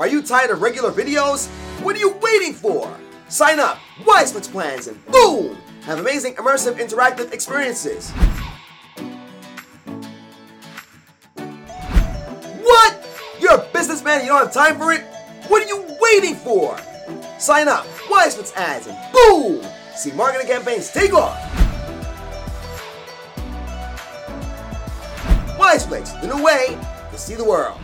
Are you tired of regular videos? What are you waiting for? Sign up, Wiseflix plans, and boom! Have amazing immersive interactive experiences. What? You're a businessman you don't have time for it? What are you waiting for? Sign up, Wiseflix ads, and boom! See marketing campaigns take off. Wiseflix, the new way to see the world.